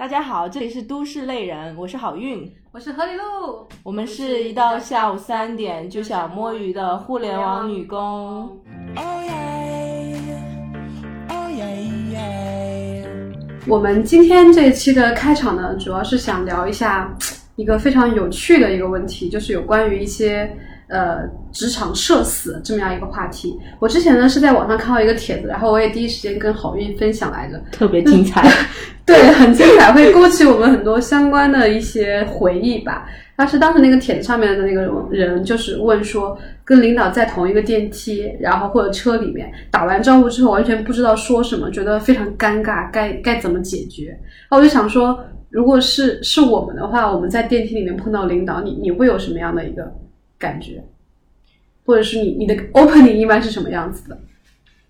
大家好，这里是都市类人，我是好运，我是何里路，我们是一到下午三点就想摸鱼的互联网女工。我们今天这一期的开场呢，主要是想聊一下一个非常有趣的一个问题，就是有关于一些呃职场社死这么样一个话题。我之前呢是在网上看到一个帖子，然后我也第一时间跟好运分享来着，特别精彩。对，很精彩，会勾起我们很多相关的一些回忆吧。当时当时那个帖子上面的那个人就是问说，跟领导在同一个电梯，然后或者车里面打完招呼之后，完全不知道说什么，觉得非常尴尬，该该怎么解决？然后我就想说，如果是是我们的话，我们在电梯里面碰到领导，你你会有什么样的一个感觉？或者是你你的 opening 一般是什么样子的？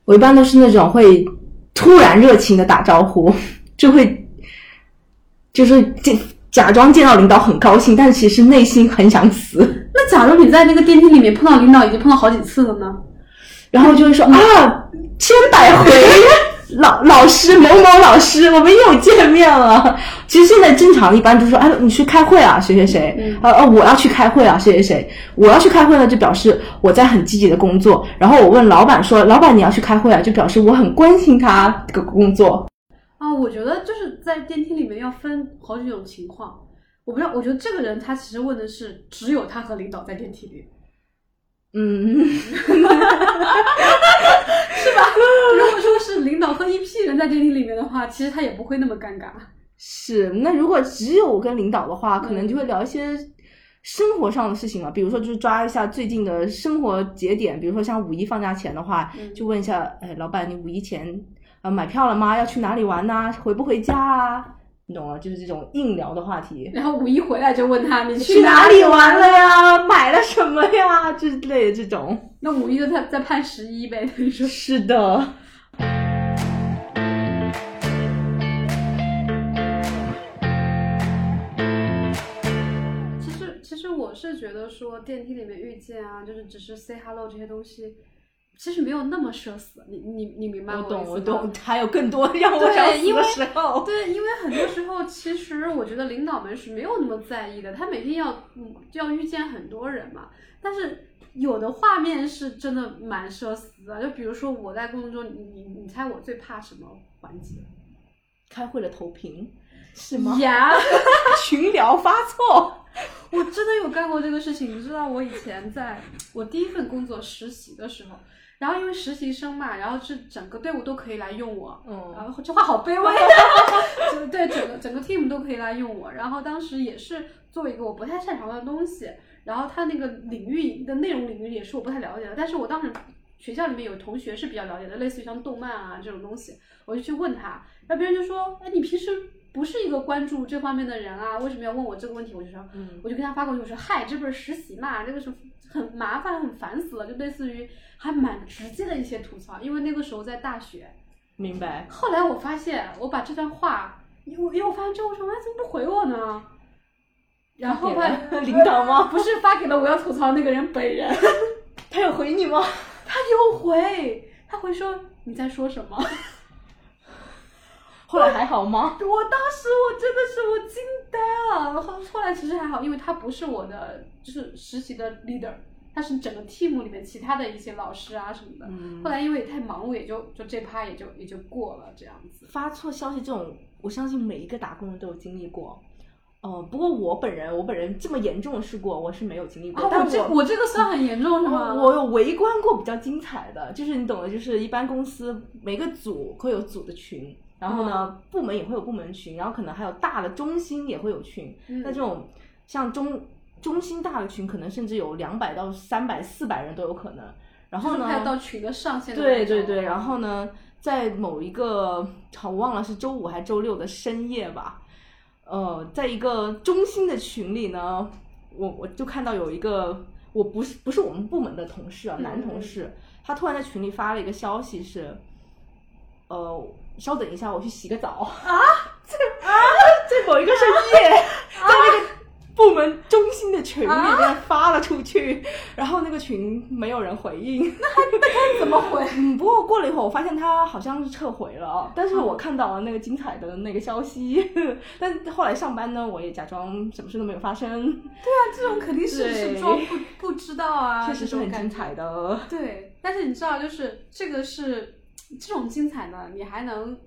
我一般都是那种会突然热情的打招呼。就会，就是见假装见到领导很高兴，但是其实内心很想死。那假如你在那个电梯里面碰到领导，已经碰到好几次了呢？然后就会说啊，千百回，老老师某某老师，我们又见面了。其实现在正常一般就是说，哎，你去开会啊，谁谁谁，呃呃，我要去开会啊，谁谁谁，我要去开会呢，就表示我在很积极的工作。然后我问老板说，老板你要去开会啊，就表示我很关心他这个工作。啊，我觉得就是在电梯里面要分好几种情况。我不知道，我觉得这个人他其实问的是只有他和领导在电梯里，嗯，是吧？如果说是领导和一批人在电梯里面的话，其实他也不会那么尴尬。是，那如果只有跟领导的话，可能就会聊一些生活上的事情嘛，比如说就是抓一下最近的生活节点，比如说像五一放假前的话，就问一下，哎，老板，你五一前。啊，买票了吗？要去哪里玩呢？回不回家啊？你懂吗？就是这种硬聊的话题。然后五一回来就问他，你去哪里玩了呀？买了什么呀？之类的这种。那五一就在在盼十一呗？你说是的。其实，其实我是觉得说电梯里面遇见啊，就是只是 say hello 这些东西。其实没有那么社死，你你你明白我懂我懂，还有更多 让我想死的时候。对，因为很多时候，其实我觉得领导们是没有那么在意的，他每天要嗯要遇见很多人嘛。但是有的画面是真的蛮社死的，就比如说我在工作中，你你你猜我最怕什么环节？开会的投屏是吗？呀，群聊发错，我真的有干过这个事情。你知道我以前在我第一份工作实习的时候。然后因为实习生嘛，然后是整个队伍都可以来用我，嗯，然后这话好卑微，就对整个整个 team 都可以来用我。然后当时也是做一个我不太擅长的东西，然后他那个领域的内容领域也是我不太了解的。但是我当时学校里面有同学是比较了解的，类似于像动漫啊这种东西，我就去问他，然后别人就说，哎，你平时不是一个关注这方面的人啊，为什么要问我这个问题？我就说，嗯，我就跟他发过去，我说，嗨，这不是实习嘛，这个是很麻烦，很烦死了，就类似于。还蛮直接的一些吐槽，因为那个时候在大学。明白。后来我发现，我把这段话，因为因为我发现之后说，哎，怎么不回我呢？然后发领导吗？不是发给了我要吐槽那个人本人。他有回你吗？他有回，他回说你在说什么？后来还好吗？我当时我真的是我惊呆了。后后来其实还好，因为他不是我的，就是实习的 leader。他是整个 team 里面其他的一些老师啊什么的，后来因为也太忙，我也就就这趴也就也就过了这样子。发错消息这种，我相信每一个打工人都有经历过。哦，不过我本人我本人这么严重的事故我是没有经历过。我这我这个算很严重是吗？我有围观过比较精彩的，就是你懂的，就是一般公司每个组会有组的群，然后呢部门也会有部门群，然后可能还有大的中心也会有群。那这种像中。中心大的群可能甚至有两百到三百、四百人都有可能。然后呢？快到群的上限。对对对，然后呢，在某一个，我忘了是周五还是周六的深夜吧，呃，在一个中心的群里呢，我我就看到有一个，我不是不是我们部门的同事啊，男同事，他突然在群里发了一个消息是，呃，稍等一下，我去洗个澡啊，在啊，在某一个深夜，在那个。部门中心的群里面发了出去，然后那个群没有人回应。那还那该怎么回？嗯，不过过了一会儿，我发现他好像是撤回了，但是我看到了那个精彩的那个消息。但后来上班呢，我也假装什么事都没有发生。对啊，这种肯定是是装不不知道啊，确实是很精彩的。对，但是你知道，就是这个是这种精彩呢，你还能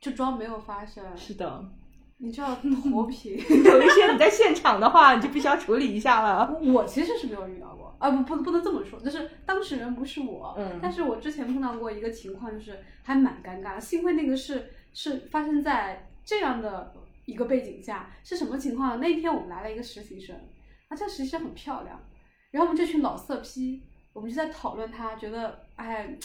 就装没有发生。是的。你就要脱皮，有一些你在现场的话，你就必须要处理一下了。我其实是没有遇到过，啊不不不能这么说，就是当事人不是我。嗯。但是我之前碰到过一个情况，就是还蛮尴尬。幸亏那个是是发生在这样的一个背景下，是什么情况呢？那天我们来了一个实习生，啊这个实习生很漂亮，然后我们这群老色批，我们就在讨论她，觉得哎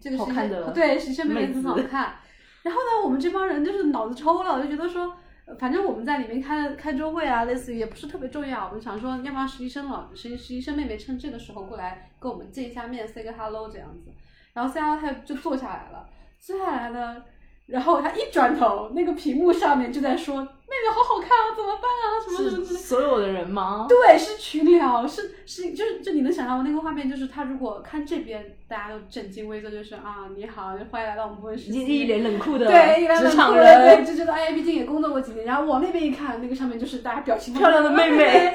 这个好看的对实习生妹妹很好 看。然后呢，我们这帮人就是脑子抽了，就觉得说。反正我们在里面开开周会啊，类似于也不是特别重要。我们想说，要不然实习生老，实习实习生妹妹趁这个时候过来跟我们见一下面，say 个 hello 这样子。然后 say hello，他就坐下来了。坐下来呢。然后他一转头，那个屏幕上面就在说：“妹妹好好看啊，怎么办啊？什么什么？”所有的人吗？对，是群聊，是是，就是就你能想象那个画面，就是他如果看这边，大家都正襟危坐，就是啊，你好，欢迎来到我们部门实习。一脸冷酷的对，一脸冷酷的，对，就觉得哎呀，毕竟也工作过几年。然后往那边一看，那个上面就是大家表情漂亮的妹妹，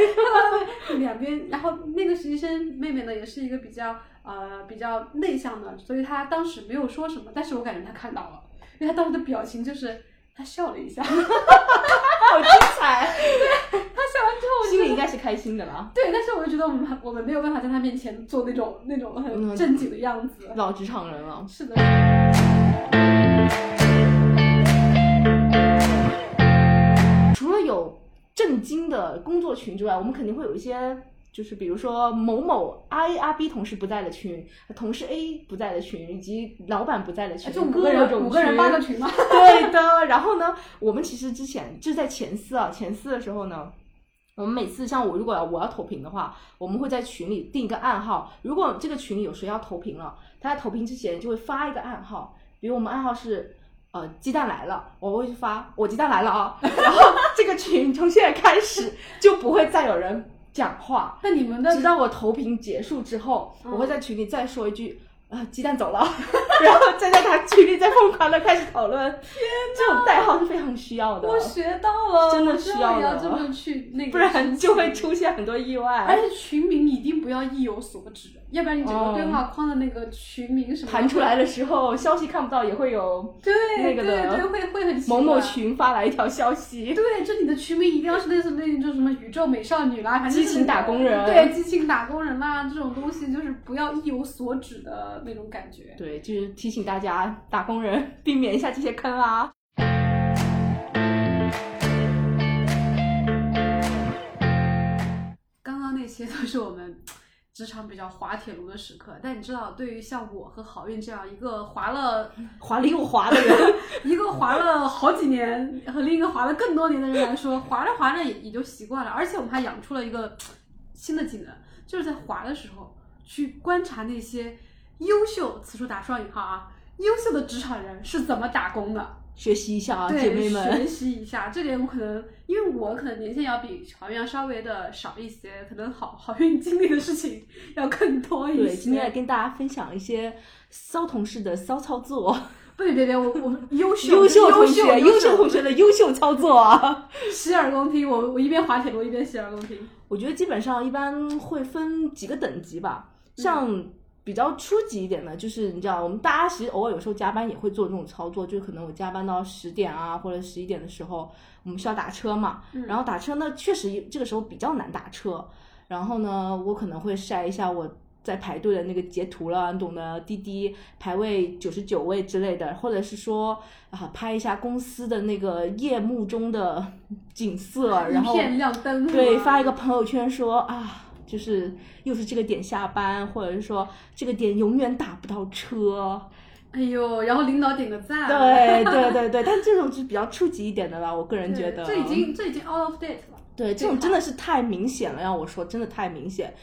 两边。然后那个实习生妹妹呢，也是一个比较呃比较内向的，所以她当时没有说什么，但是我感觉她看到了。因为他当时的表情就是他笑了一下，好精彩。对他笑完之后，心里应该是开心的了。对，但是我就觉得我们我们没有办法在他面前做那种那种很正经的样子。老职场人了。是的。除了有正经的工作群之外，我们肯定会有一些。就是比如说某某 A 阿 B 同事不在的群，同事 A 不在的群，以及老板不在的群，就五个人五个人八个群嘛？对的。然后呢，我们其实之前就在前四啊，前四的时候呢，我们每次像我如果我要投屏的话，我们会在群里定一个暗号。如果这个群里有谁要投屏了，他在投屏之前就会发一个暗号，比如我们暗号是呃鸡蛋来了，我会去发我鸡蛋来了啊。然后这个群从现在开始就不会再有人。讲话，那你们的直到我投屏结束之后，我会在群里再说一句啊，鸡蛋走了，然后再在他群里再疯狂的开始讨论。天，这种代号是非常需要的。我学到了，真的需要要这么去 那个，不然就会出现很多意外。而且群名一定不要意有所指。要不然你整个对话框的那个群名什么弹出来的时候，消息看不到也会有对那个的，对会会很某某群发来一条消息。对，就你的群名一定要是类似那种什么宇宙美少女啦，反正激情打工人，对激情打工人啦这种东西，就是不要意有所指的那种感觉。对，就是提醒大家打工人避免一下这些坑啊。刚刚那些都是我们。职场比较滑铁卢的时刻，但你知道，对于像我和郝运这样一个滑了 滑了又滑的人，一个滑了好几年和另一个滑了更多年的人来说，滑着滑着也也就习惯了。而且我们还养出了一个新的技能，就是在滑的时候去观察那些优秀（此处打双引号啊）优秀的职场人是怎么打工的。学习一下啊，姐妹们！学习一下，这点我可能，因为我可能年限要比好运要稍微的少一些，可能好好运经历的事情要更多一些。对，今天来跟大家分享一些骚同事的骚操作。对对对，我我 优秀优秀同学优秀同学的优秀操作啊！洗耳恭听，我我一边滑铁卢一边洗耳恭听。我觉得基本上一般会分几个等级吧，像。比较初级一点的，就是你知道，我们大家其实偶尔有时候加班也会做这种操作，就可能我加班到十点啊或者十一点的时候，我们需要打车嘛，然后打车呢确实这个时候比较难打车，然后呢我可能会晒一下我在排队的那个截图了，你懂得，滴滴排位九十九位之类的，或者是说啊拍一下公司的那个夜幕中的景色，然后亮灯，对，发一个朋友圈说啊。就是又是这个点下班，或者是说这个点永远打不到车，哎呦，然后领导点个赞，对对对对，但这种是比较初级一点的了，我个人觉得。这已经这已经 out of date 了。对，这种真的是太明显了，让我说真的太明显。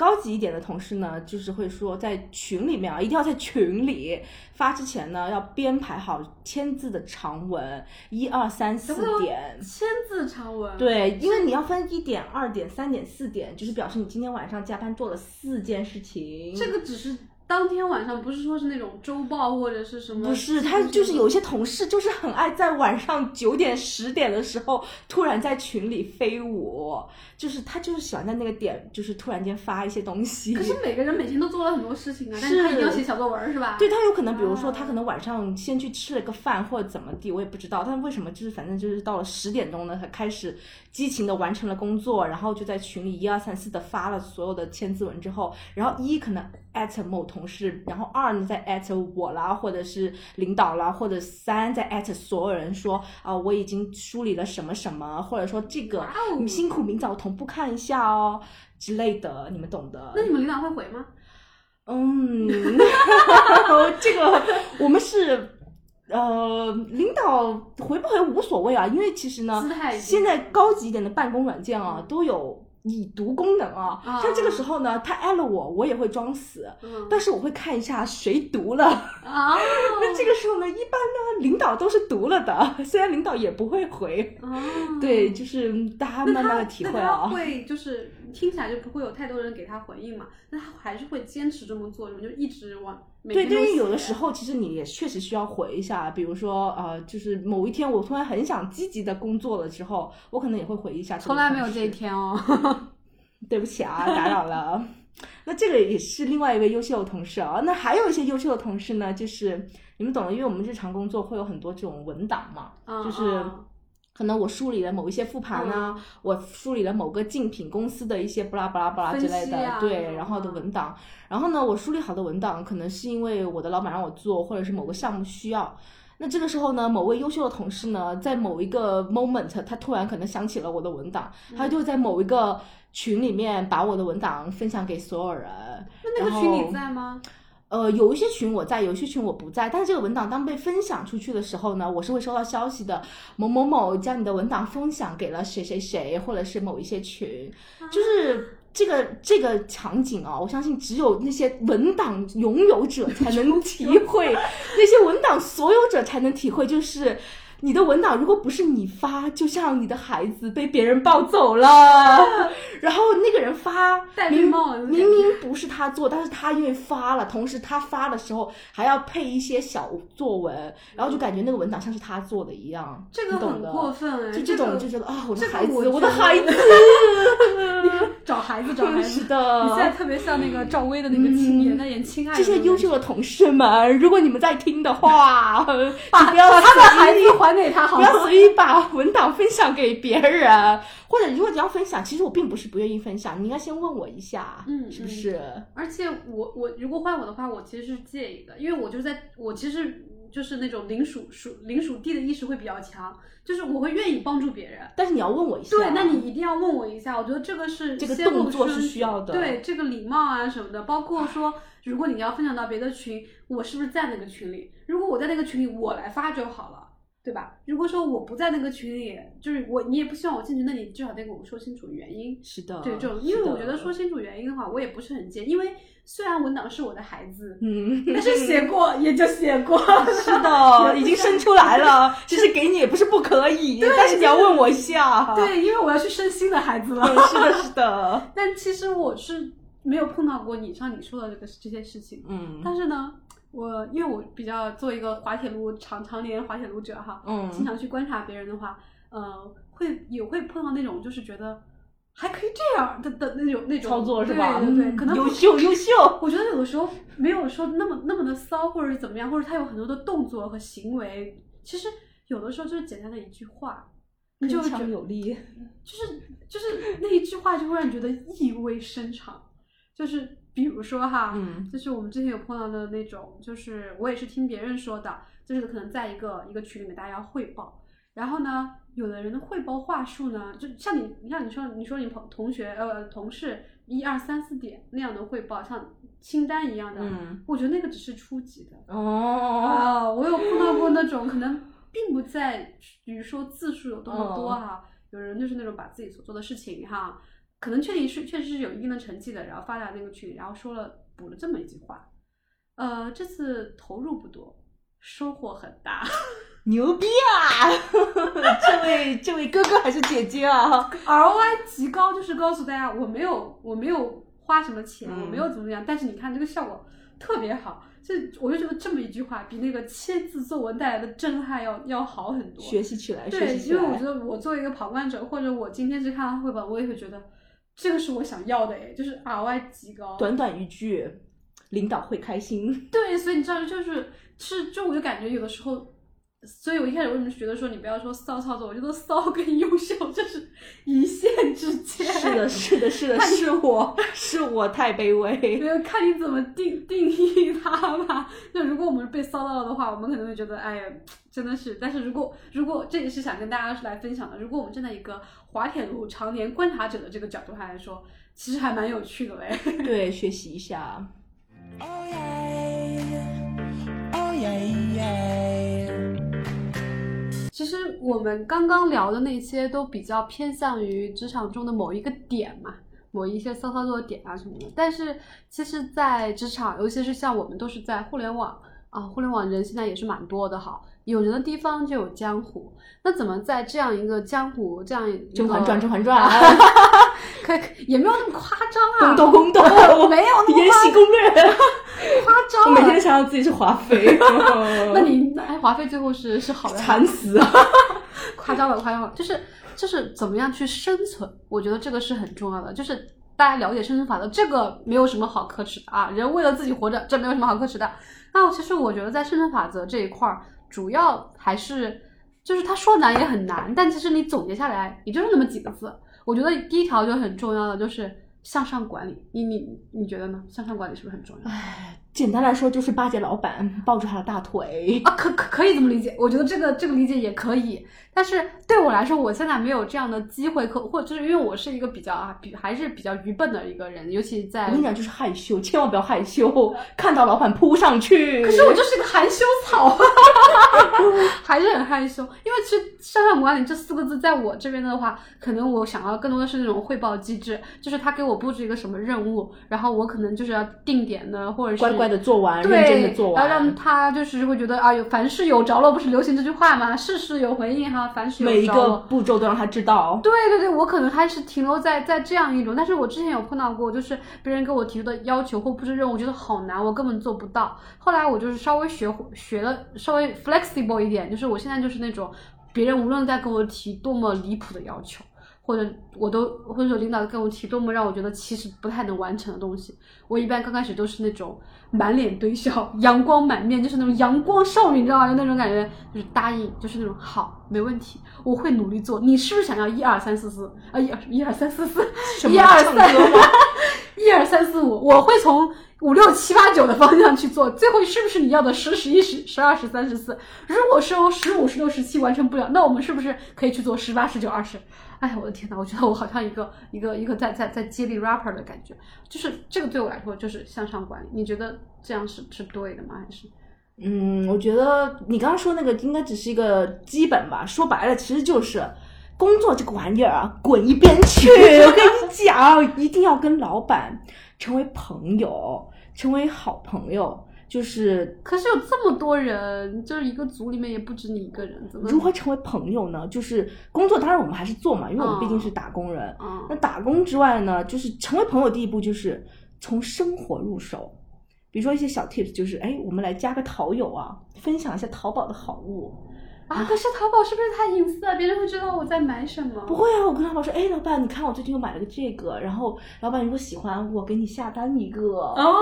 高级一点的同事呢，就是会说在群里面啊，一定要在群里发之前呢，要编排好签字的长文，一二三四点。签字长文。对，因为你要分一点、二点、三点、四点，就是表示你今天晚上加班做了四件事情。这个只是。当天晚上不是说是那种周报或者是什么？不是，他就是有一些同事就是很爱在晚上九点十点的时候突然在群里飞舞，就是他就是喜欢在那个点就是突然间发一些东西。可是每个人每天都做了很多事情啊，但是他一定要写小作文是吧？对他有可能，比如说他可能晚上先去吃了个饭或者怎么地，我也不知道。但为什么就是反正就是到了十点钟呢，他开始激情的完成了工作，然后就在群里一二三四的发了所有的千字文之后，然后一可能。艾特某同事，然后二呢在艾特我啦，或者是领导啦，或者三在艾特所有人说啊，我已经梳理了什么什么，或者说这个你辛苦，明早同步看一下哦之类的，你们懂的。那你们领导会回吗？嗯，这个我们是呃，领导回不回无所谓啊，因为其实呢，现在高级一点的办公软件啊都有。已读功能啊，像这个时候呢，他艾了我，我也会装死，但是我会看一下谁读了。啊，那这个时候呢，一般呢，领导都是读了的，虽然领导也不会回。对，就是大家慢慢的体会啊。会就是听起来就不会有太多人给他回应嘛，那他还是会坚持这么做，就一直往。对，但是有的时候，其实你也确实需要回一下，比如说呃，就是某一天我突然很想积极的工作了之后，我可能也会回一下。从来没有这一天哦，对不起啊，打扰了。那这个也是另外一位优秀的同事啊。那还有一些优秀的同事呢，就是你们懂的，因为我们日常工作会有很多这种文档嘛，就是。可能我梳理了某一些复盘呢，我梳理了某个竞品公司的一些不拉不拉不拉之类的，对，然后的文档。然后呢，我梳理好的文档，可能是因为我的老板让我做，或者是某个项目需要。那这个时候呢，某位优秀的同事呢，在某一个 moment，他突然可能想起了我的文档，他就在某一个群里面把我的文档分享给所有人。那那个群你在吗？呃，有一些群我在，有一些群我不在。但是这个文档当被分享出去的时候呢，我是会收到消息的。某某某将你的文档分享给了谁谁谁，或者是某一些群，就是这个这个场景啊，我相信只有那些文档拥有者才能 体会，那些文档所有者才能体会，就是。你的文档如果不是你发，就像你的孩子被别人抱走了，然后那个人发，明明明不是他做，但是他因为发了，同时他发的时候还要配一些小作文，然后就感觉那个文档像是他做的一样，这个很过分，就这种就觉得啊，我的孩子，我的 孩子，找孩子找孩子。的，你现在特别像那个赵薇的那个青年，那演亲爱的这些优秀的同事们，如果你们在听的话，把不要把他的孩子还。给他好，不要随意把文档分享给别人，或者如果你要分享，其实我并不是不愿意分享，你应该先问我一下，嗯，是不是？而且我我如果换我的话，我其实是介意的，因为我就在我其实就是那种领属属领属地的意识会比较强，就是我会愿意帮助别人，但是你要问我一下，对，那你一定要问我一下，我觉得这个是这个动作是需要的，对，这个礼貌啊什么的，包括说如果你要分享到别的群，我是不是在那个群里？如果我在那个群里，我来发就好了。对吧？如果说我不在那个群里，就是我你也不希望我进去，那你至少得给我说清楚原因。是的，对，就因为我觉得说清楚原因的话，我也不是很介意。因为虽然文档是我的孩子，嗯，但是写过 也就写过，是的，已经生出来了。其实给你也不是不可以，但是你要问我一下。对，因为我要去生新的孩子了。是的，是的。但其实我是没有碰到过你像你说的这个这些事情。嗯，但是呢。我因为我比较做一个滑铁卢常常年滑铁卢者哈，嗯，经常去观察别人的话，呃，会也会碰到那种就是觉得还可以这样的的那种那种操作是吧？对对对，可能优秀优秀。我觉得有的时候没有说那么那么的骚，或者是怎么样，或者他有很多的动作和行为，其实有的时候就是简单的一句话，你就强有力，就是就是那一句话就会让你觉得意味深长，就是。比如说哈，就是我们之前有碰到的那种，就是我也是听别人说的，就是可能在一个一个群里面大家要汇报，然后呢，有的人的汇报话术呢，就像你，你像你说，你说你朋同学呃同事一二三四点那样的汇报，像清单一样的，我觉得那个只是初级的哦。啊，我有碰到过那种可能并不在，比如说字数有多么多哈，有人就是那种把自己所做的事情哈。可能确定是确实是有一定的成绩的，然后发在那个群里，然后说了补了这么一句话，呃，这次投入不多，收获很大，牛逼啊！这位这位哥哥还是姐姐啊？ROI 极高，就是告诉大家我没有我没有花什么钱，我没有怎么怎么样，但是你看这个效果特别好。这我就觉得这么一句话比那个千字作文带来的震撼要要好很多。学习起来，对，因为我觉得我作为一个旁观者，或者我今天去看他绘本，我也会觉得这个是我想要的哎，就是 RY 极高。短短一句，领导会开心。对，所以你知道，就是是，就我就感觉有的时候。所以，我一开始为什么觉得说你不要说骚操作？我觉得骚跟优秀就是一线之间。是的，是的，是的，是我是我太卑微。没有看你怎么定定义它吧。那如果我们被骚到了的话，我们可能会觉得，哎呀，真的是。但是如果如果这也是想跟大家是来分享的，如果我们站在一个滑铁卢常年观察者的这个角度上来说，其实还蛮有趣的嘞。对，学习一下。其实我们刚刚聊的那些都比较偏向于职场中的某一个点嘛，某一些骚操作的点啊什么的。但是其实，在职场，尤其是像我们都是在互联网啊，互联网人现在也是蛮多的哈。有人的地方就有江湖，那怎么在这样一个江湖这样一个《甄嬛传》《甄嬛传》，可也没有那么夸张啊，宫斗宫斗，我没有那么 延禧攻略，想到自己是华妃，那你哎，华妃最后是是好的，惨死，夸张了，夸张了，就是就是怎么样去生存，我觉得这个是很重要的，就是大家了解生存法则，这个没有什么好可耻的啊，人为了自己活着，这没有什么好可耻的。那其实我觉得在生存法则这一块儿。主要还是，就是他说难也很难，但其实你总结下来也就是那么几个字。我觉得第一条就很重要的就是向上管理，你你你觉得呢？向上管理是不是很重要？唉。简单来说就是巴结老板，抱住他的大腿啊，可可可以这么理解？我觉得这个这个理解也可以。但是对我来说，我现在没有这样的机会，可或就是因为我是一个比较啊，比还是比较愚笨的一个人，尤其在我跟你讲，就是害羞，千万不要害羞，看到老板扑上去。可是我就是个含羞草，还是很害羞。因为其实向上管理这四个字，在我这边的话，可能我想要更多的是那种汇报机制，就是他给我布置一个什么任务，然后我可能就是要定点的，或者是。乖乖的做完，认真的做完，然后让他就是会觉得啊，有凡事有着落，不是流行这句话吗？事事有回应哈，凡事有着落每一个步骤都让他知道。对对对，我可能还是停留在在这样一种，但是我之前有碰到过，就是别人给我提出的要求或布置任务，我觉得好难，我根本做不到。后来我就是稍微学学了，稍微 flexible 一点，就是我现在就是那种，别人无论在跟我提多么离谱的要求。或者我都或者说领导跟我提多么让我觉得其实不太能完成的东西，我一般刚开始都是那种满脸堆笑、阳光满面，就是那种阳光少女，你知道吗？就那种感觉，就是答应，就是那种好，没问题，我会努力做。你是不是想要一二三四四啊？一二一二三四四，一二三，一二三四五，我会从五六七八九的方向去做。最后是不是你要的十、十一、十、十二、十三、十四？如果说十五、十六、十七完成不了，那我们是不是可以去做十八、十九、二十？哎呀，我的天呐，我觉得我好像一个一个一个在在在接力 rapper 的感觉，就是这个对我来说就是向上管理。你觉得这样是是对的吗？还是？嗯，我觉得你刚刚说那个应该只是一个基本吧。说白了，其实就是工作这个玩意儿啊，滚一边去！我跟你讲，一定要跟老板成为朋友，成为好朋友。就是，可是有这么多人，就是一个组里面也不止你一个人，怎么如何成为朋友呢？就是工作，当然我们还是做嘛，因为我们毕竟是打工人。那打工之外呢，就是成为朋友第一步就是从生活入手，比如说一些小 tips，就是哎，我们来加个淘友啊，分享一下淘宝的好物。啊！可是淘宝是不是太隐私了？别人会知道我在买什么？不会啊！我跟淘宝说，哎，老板，你看我最近又买了个这个，然后老板如果喜欢，我给你下单一个。哦，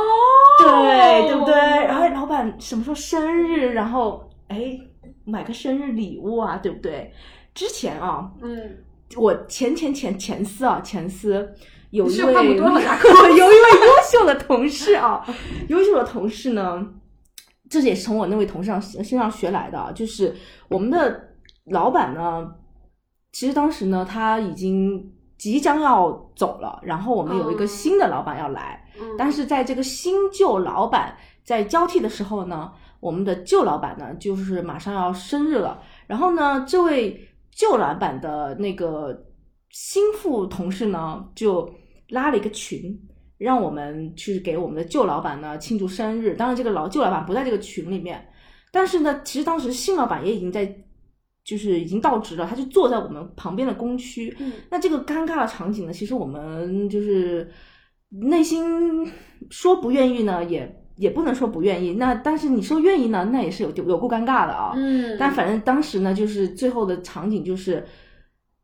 对，对不对？然后老板什么时候生日？然后哎，买个生日礼物啊，对不对？之前啊，嗯，我前前前前司啊，前司有一位 有一位优秀的同事啊，优秀的同事呢。这也是从我那位同事上身上学来的，就是我们的老板呢，其实当时呢他已经即将要走了，然后我们有一个新的老板要来，但是在这个新旧老板在交替的时候呢，我们的旧老板呢就是马上要生日了，然后呢这位旧老板的那个心腹同事呢就拉了一个群，让我们去给我们的旧老板呢庆祝生日。当然，这个老旧老板不在这个群里面，但是呢，其实当时新老板也已经在，就是已经到职了，他就坐在我们旁边的工区。嗯，那这个尴尬的场景呢，其实我们就是内心说不愿意呢，也也不能说不愿意。那但是你说愿意呢，那也是有有够尴尬的啊。嗯，但反正当时呢，就是最后的场景就是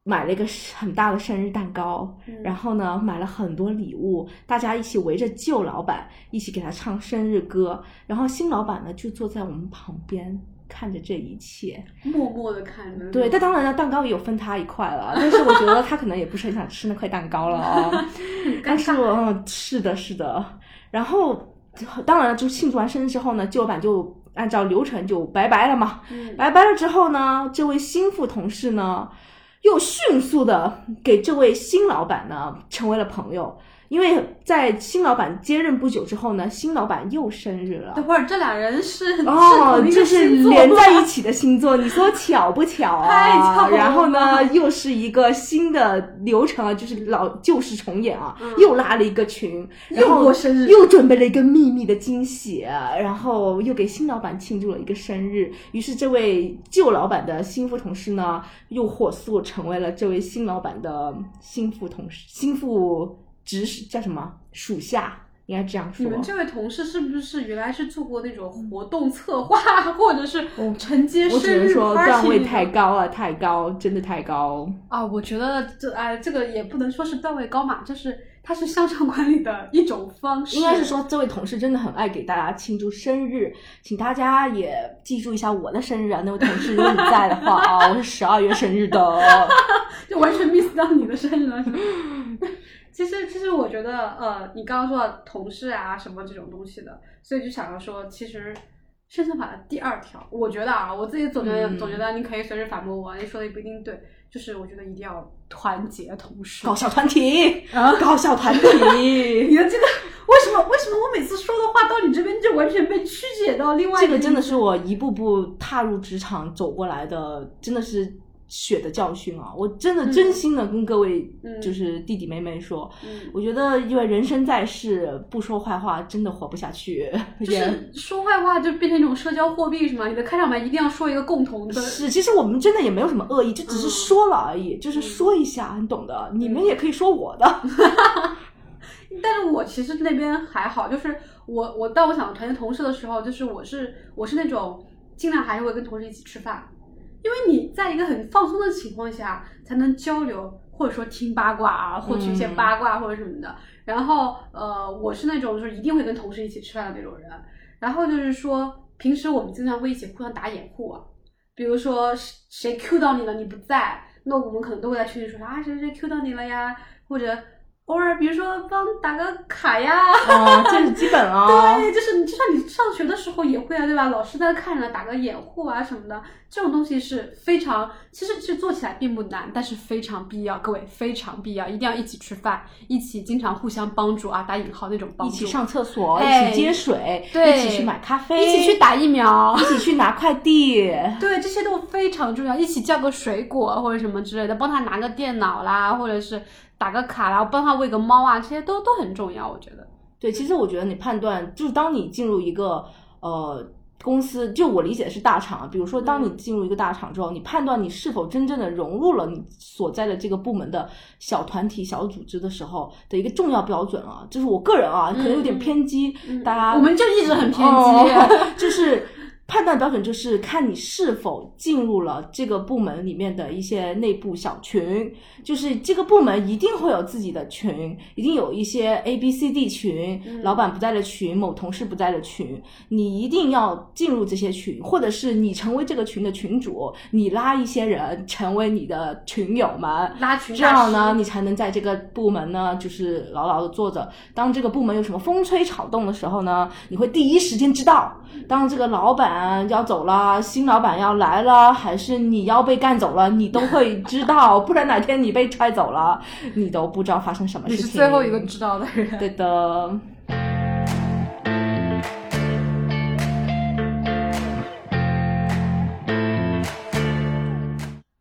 买了一个很大的生日蛋糕，然后呢买了很多礼物，大家一起围着旧老板一起给他唱生日歌，然后新老板呢就坐在我们旁边看着这一切，默默的看着。对，但当然了，蛋糕也有分他一块了，但是我觉得他可能也不是很想吃那块蛋糕了啊。但是我嗯，是的，是的。然后当然了，就庆祝完生日之后呢，旧老板就按照流程就拜拜了嘛。嗯拜拜了之后呢，这位新副同事呢，又迅速的给这位新老板呢成为了朋友，因为在新老板接任不久之后呢，新老板又生日了。等会儿这俩人是哦，是这是连在一起的星座，你说巧不巧 太巧啊？了然后呢，又是一个新的流程啊，就是老旧事重演啊，嗯又拉了一个群，然又后过生日又准备了一个秘密的惊喜，然后又给新老板庆祝了一个生日。于是这位旧老板的心腹同事呢，又火速成为了这位新老板的心腹同事、新副直属叫什么属下，应该这样说。你们这位同事是不是原来是做过那种活动策划，或者是承接生日只能说段位太高了，太高，真的太高。啊？我觉得这哎，这个也不能说是段位高嘛，就是它是向上管理的一种方式。应该是说，这位同事真的很爱给大家庆祝生日，请大家也记住一下我的生日啊！那位同事，如果你在的话啊，我是十二月生日的。就完全 miss 到你的生日了。其实，其实我觉得，呃，你刚刚说的同事啊什么这种东西的，所以就想要说，其实生存法的第二条，我觉得啊，我自己总觉得、嗯总觉得你可以随时反驳我，你说的也不一定对，就是我觉得一定要团结同事。搞小团体，啊搞小团体 你体。的这个为什么？为什么我每次说的话到你这边就完全被曲解到另外一这个真的是我一步步踏入职场走过来的，真的是血的教训啊！我真的嗯真心的跟各位嗯就是弟弟妹妹说，嗯我觉得因为人生在世，不说坏话真的活不下去。就是说坏话就变成一种社交货币是吗？你的开场白一定要说一个共同的，是，其实我们真的也没有什么恶意，就只是嗯说了而已，就是说一下，你懂的。你们也可以说我的。但是我其实那边还好，就是我我到我想团结同事的时候，就是我是我是那种尽量还是会跟同事一起吃饭，因为你在一个很放松的情况下才能交流，或者说听八卦啊，获取一些嗯八卦或者什么的。然后呃，我是那种就是一定会跟同事一起吃饭的那种人。然后就是说，平时我们经常会一起互相打掩护啊，比如说谁谁 Q 到你了，你不在，那我们可能都会在群里说啊谁谁 Q 到你了呀，或者偶尔比如说帮打个卡呀。哦，这是基本啊。对，就是你，就像你上学的时候也会啊，对吧？老师在看着打个掩护啊什么的，这种东西是非常，其实是做起来并不难，但是非常必要。各位非常必要，一定要一起吃饭，一起经常互相帮助啊，打引号那种帮助，一起上厕所，哎一起接水，对一起去买咖啡，一起去，打疫苗一。起去拿快递。对，这些都非常重要，一起叫个水果或者什么之类的，帮他拿个电脑啦，或者是打个卡然后，帮他喂个猫啊，这些都都很重要，我觉得。对，其实我觉得你判断，就是当你进入一个呃公司，就我理解的是大厂，比如说当你嗯进入一个大厂之后，你判断你是否真正的融入了你所在的这个部门的小团体、小组织的时候的一个重要标准啊，就是我个人啊，可能有点嗯偏激，嗯大家我们就一直很偏激。哦 就是判断标准就是看你是否进入了这个部门里面的一些内部小群，就是这个部门一定会有自己的群，一定有一些 A、B、C、D 群，嗯老板不在的群，某同事不在的群，你一定要进入这些群，或者是你成为这个群的群主，你拉一些人成为你的群友们，拉群这样呢，你才能在这个部门呢，就是牢牢的坐着。当这个部门有什么风吹草动的时候呢，你会第一时间知道。当这个老板要走了，新老板要来了，还是你要被干走了，你都会知道。不然哪天你被踹走了，你都不知道发生什么事情。是最后一个知道的人。对的。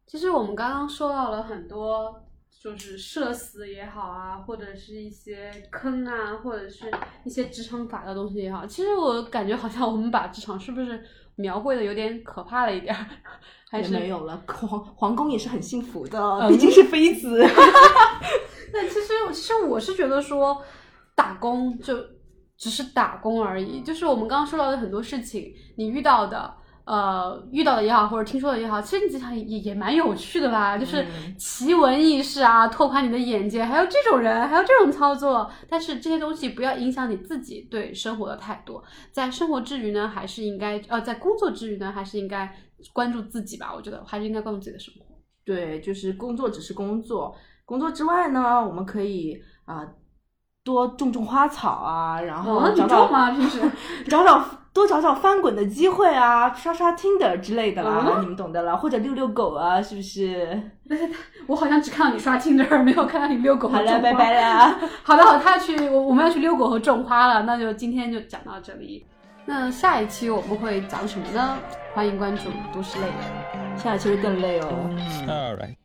其实我们刚刚说到了很多就是社死也好啊，或者是一些坑啊，或者是一些职场法的东西也好，其实我感觉好像我们把职场是不是描绘的有点可怕了一点儿？还是没有了，皇 皇宫也是很幸福的，毕竟是妃子。那其实其实我是觉得说，打工就只是打工而已，就是我们刚刚说到的很多事情，你遇到的。呃，遇到的也好，或者听说的也好，其实你经常也也蛮有趣的吧？就是奇闻异事啊，拓宽你的眼界，还有这种人，还有这种操作。但是这些东西不要影响你自己对生活的态度。在生活之余呢，还是应该呃，在工作之余呢，还是应该关注自己吧。我觉得还是应该关注自己的生活。对，就是工作只是工作，工作之外呢，我们可以啊多种种花草啊，然后找找吗？平时 找找。多找找翻滚的机会啊，刷刷 Tinder 之类的啦，你们懂得了，或者遛遛狗啊，是不是？我好像只看到你刷 Tinder，没有看到你遛狗。好了，拜拜了。好的，好，他要去，我我们要去遛狗和种花了，那就今天就讲到这里。那下一期我们会讲什么呢？欢迎关注都市类的，下一期会更累哦。All right.